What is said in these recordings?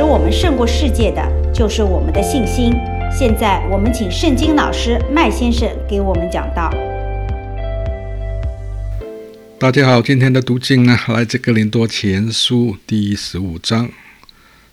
使我们胜过世界的，就是我们的信心。现在，我们请圣经老师麦先生给我们讲道。大家好，今天的读经呢，来自哥林多前书第十五章，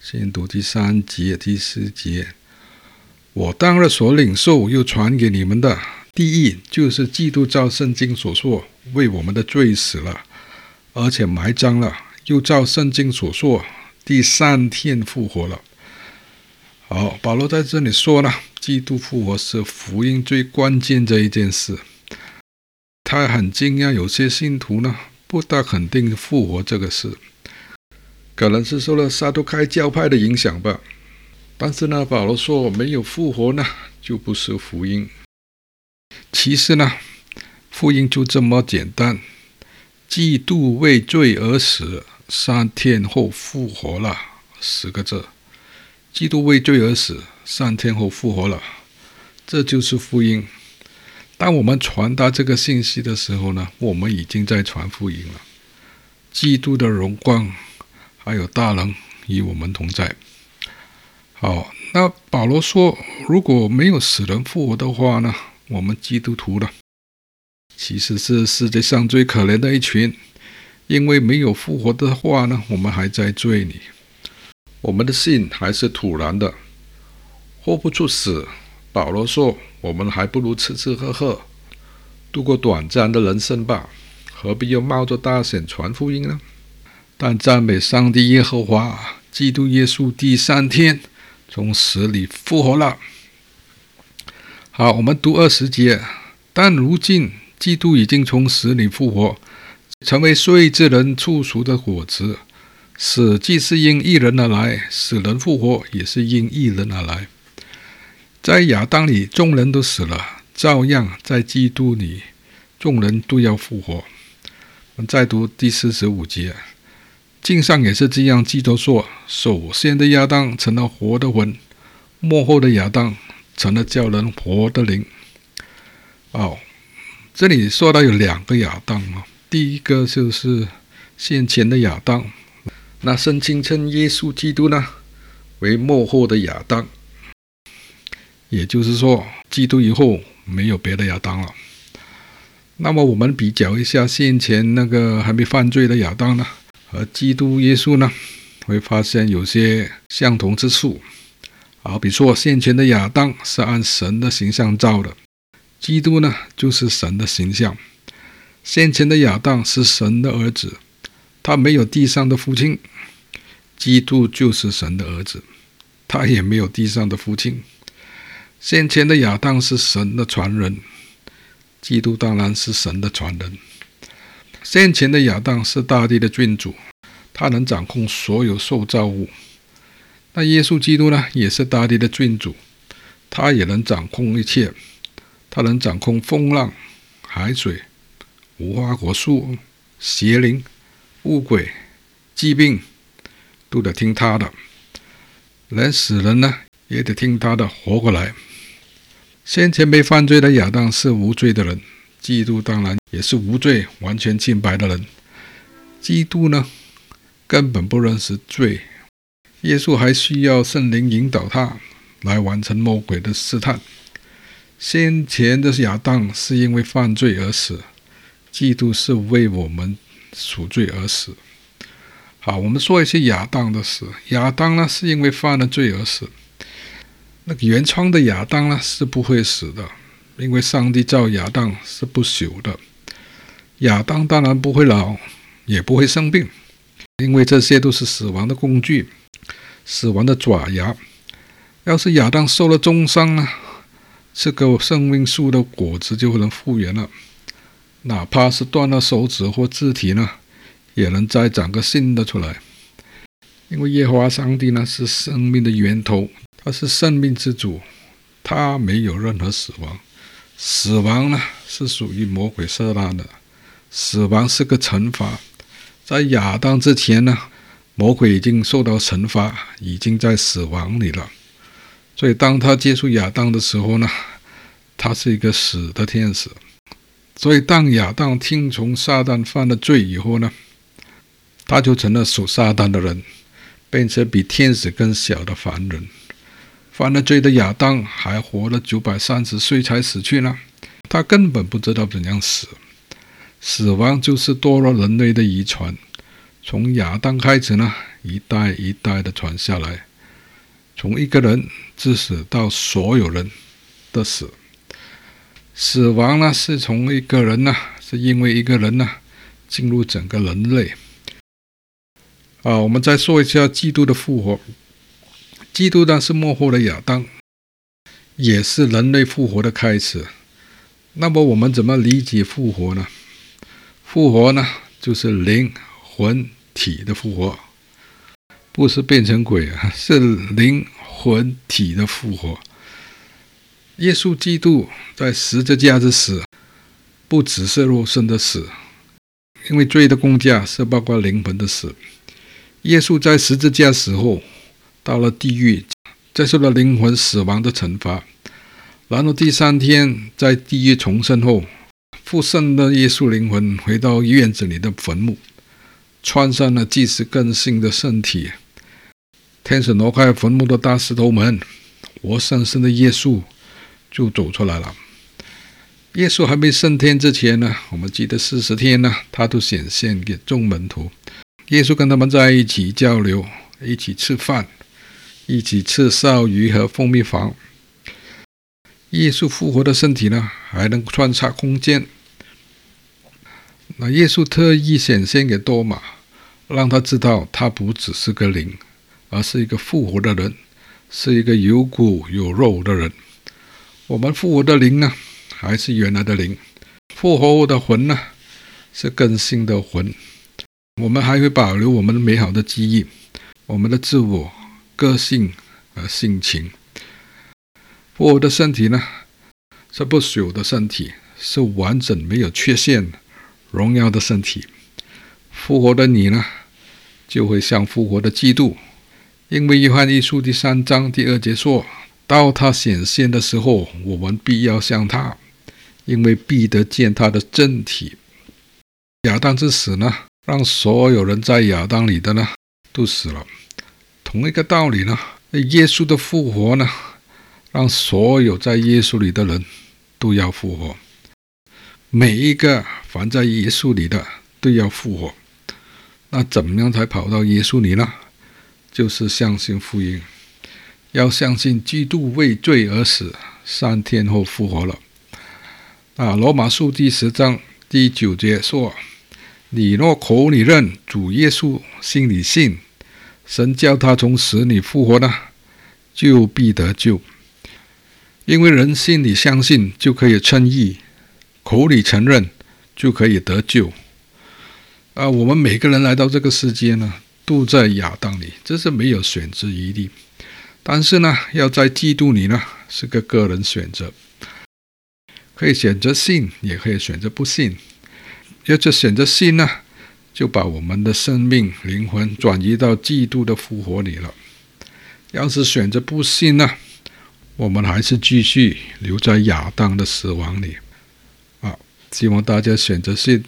先读第三节、第四节。我当日所领受又传给你们的，第一就是基督照圣经所说，为我们的罪死了，而且埋葬了，又照圣经所说，第三天复活了。好，保罗在这里说了，基督复活是福音最关键的一件事。他很惊讶，有些信徒呢不大肯定复活这个事，可能是受了撒都该教派的影响吧。但是呢，保罗说没有复活呢，就不是福音。其实呢，福音就这么简单：基督为罪而死，三天后复活了，十个字。基督为罪而死，三天后复活了，这就是福音。当我们传达这个信息的时候呢，我们已经在传福音了。基督的荣光还有大能与我们同在。好，那保罗说，如果没有死人复活的话呢，我们基督徒呢，其实是世界上最可怜的一群，因为没有复活的话呢，我们还在罪里，我们的信还是徒然的，活不出死。保罗说：“我们还不如吃吃喝喝，度过短暂的人生吧，何必要冒着大险传福音呢？”但赞美上帝耶和华，基督耶稣第三天从死里复活了。好，我们读二十节。但如今基督已经从死里复活，成为睡之人初熟的果子。死既是因一人而来，死人复活也是因一人而来。在亚当里，众人都死了；照样在基督里，众人都要复活。我们再读第四十五节，经上也是这样记着说：首先的亚当成了活的魂，末后的亚当成了叫人活的灵。哦，这里说到有两个亚当啊，第一个就是先前的亚当，那圣经称耶稣基督呢为末后的亚当。也就是说，基督以后没有别的亚当了。那么我们比较一下先前那个还没犯罪的亚当呢，和基督耶稣呢，会发现有些相同之处。好比如说，先前的亚当是按神的形象造的，基督呢就是神的形象。先前的亚当是神的儿子，他没有地上的父亲；基督就是神的儿子，他也没有地上的父亲。先前的亚当是神的传人，基督当然是神的传人。先前的亚当是大地的君主，他能掌控所有受造物。那耶稣基督呢，也是大地的君主，他也能掌控一切，他能掌控风浪、海水、无花果树、邪灵、污鬼、疾病，都得听他的。连死人呢，也得听他的活过来。先前没犯罪的亚当是无罪的人，基督当然也是无罪、完全清白的人。基督呢，根本不认识罪，耶稣还需要圣灵引导他来完成魔鬼的试探。先前的亚当是因为犯罪而死，基督是为我们赎罪而死。好，我们说一些亚当的事。亚当呢，是因为犯了罪而死。那个原创的亚当呢，是不会死的，因为上帝造亚当是不朽的。亚当当然不会老，也不会生病，因为这些都是死亡的工具，死亡的爪牙。要是亚当受了重伤呢，这个生命树的果子就能复原了，哪怕是断了手指或肢体呢，也能再长个新的出来。因为耶和华上帝呢，是生命的源头。他是生命之主，他没有任何死亡。死亡呢，是属于魔鬼撒旦的。死亡是个惩罚，在亚当之前呢，魔鬼已经受到惩罚，已经在死亡里了。所以当他接触亚当的时候呢，他是一个死的天使。所以当亚当听从撒旦犯了罪以后呢，他就成了属撒旦的人，变成比天使更小的凡人。犯了罪的亚当还活了九百三十岁才死去呢，他根本不知道怎样死。死亡就是堕落人类的遗传，从亚当开始呢，一代一代的传下来，从一个人致死到所有人的死。死亡呢，是从一个人呢，是因为一个人呢，进入整个人类。啊，我们再说一下基督的复活。基督呢，是末后的亚当，也是人类复活的开始。那么我们怎么理解复活呢？复活呢，就是灵魂体的复活，不是变成鬼啊，是灵魂体的复活。耶稣基督在十字架之死，不只是肉身的死，因为罪的工价是包括灵魂的死。耶稣在十字架死后，到了地狱，接受了灵魂死亡的惩罚，然后第三天在地狱重生后，复生的耶稣灵魂回到院子里的坟墓，穿上了祭祀更新的身体。天使挪开坟墓的大石头门，活生生的耶稣就走出来了。耶稣还没升天之前呢，我们记得四十天呢，他都显现给众门徒。耶稣跟他们在一起交流，一起吃饭。一起吃烧鱼和蜂蜜房。耶稣复活的身体呢，还能穿插空间。那耶稣特意显现给多马，让他知道他不只是个灵，而是一个复活的人，是一个有骨有肉的人。我们复活的灵呢，还是原来的灵；复活后的魂呢，是更新的魂。我们还会保留我们美好的记忆，我们的自我。个性和性情，复活的身体呢，是不朽的身体，是完整没有缺陷、荣耀的身体。复活的你呢，就会像复活的基督，因为约翰一书第三章第二节说：“到他显现的时候，我们必要像他，因为必得见他的正体。”亚当之死呢，让所有人在亚当里的呢，都死了。同一个道理呢，耶稣的复活呢，让所有在耶稣里的人都要复活。每一个凡在耶稣里的都要复活。那怎么样才跑到耶稣里呢？就是相信福音，要相信基督为罪而死，三天后复活了。啊，罗马书第十章第九节说：“你若口里认主耶稣，心里信。”神叫他从死里复活呢，就必得救。因为人心里相信就可以称义，口里承认就可以得救。啊，我们每个人来到这个世界呢，都在亚当里，这是没有选择余地。但是呢，要在基督里呢，是个个人选择，可以选择信，也可以选择不信。要是选择信呢，就把我们的生命灵魂转移到基督的复活里了。要是选择不信呢，我们还是继续留在亚当的死亡里。啊，希望大家选择信。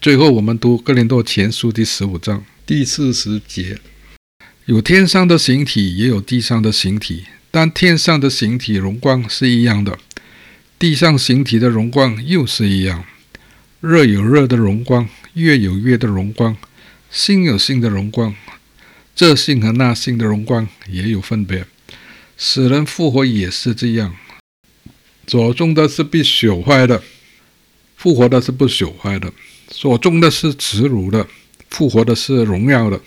最后，我们读哥林多前书第十五章第四十节：有天上的形体，也有地上的形体，但天上的形体荣光是一样的，地上形体的荣光又是一样。热有热的荣光。月有月的荣光，星有星的荣光，这星和那星的荣光也有分别。死人复活也是这样，所中的是必朽坏的，复活的是不朽坏的；所中的是耻辱的，复活的是荣耀的；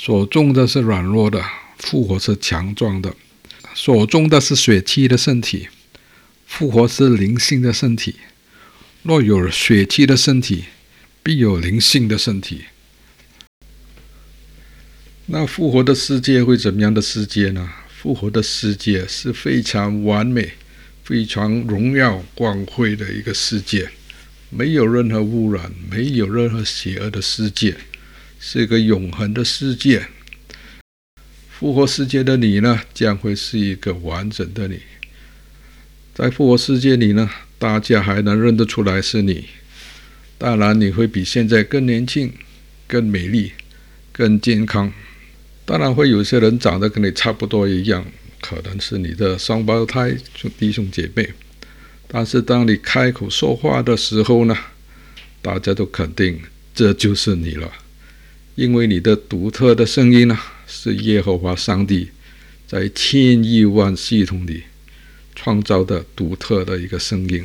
所种的是软弱的，复活是强壮的；所种的是血气的身体，复活是灵性的身体。若有血气的身体，必有灵性的身体。那复活的世界会怎么样的世界呢？复活的世界是非常完美、非常荣耀、光辉的一个世界，没有任何污染，没有任何邪恶的世界，是一个永恒的世界。复活世界的你呢，将会是一个完整的你。在复活世界里呢，大家还能认得出来是你。当然，你会比现在更年轻、更美丽、更健康。当然，会有些人长得跟你差不多一样，可能是你的双胞胎兄弟兄姐妹。但是，当你开口说话的时候呢，大家都肯定这就是你了，因为你的独特的声音呢，是耶和华上帝在千亿万系统里创造的独特的一个声音。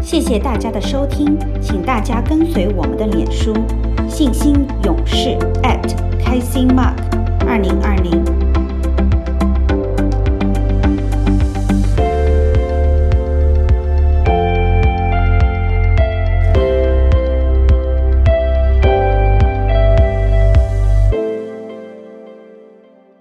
谢谢大家的收听，请大家跟随我们的脸书“信心勇士”开心 Mark 二零二零。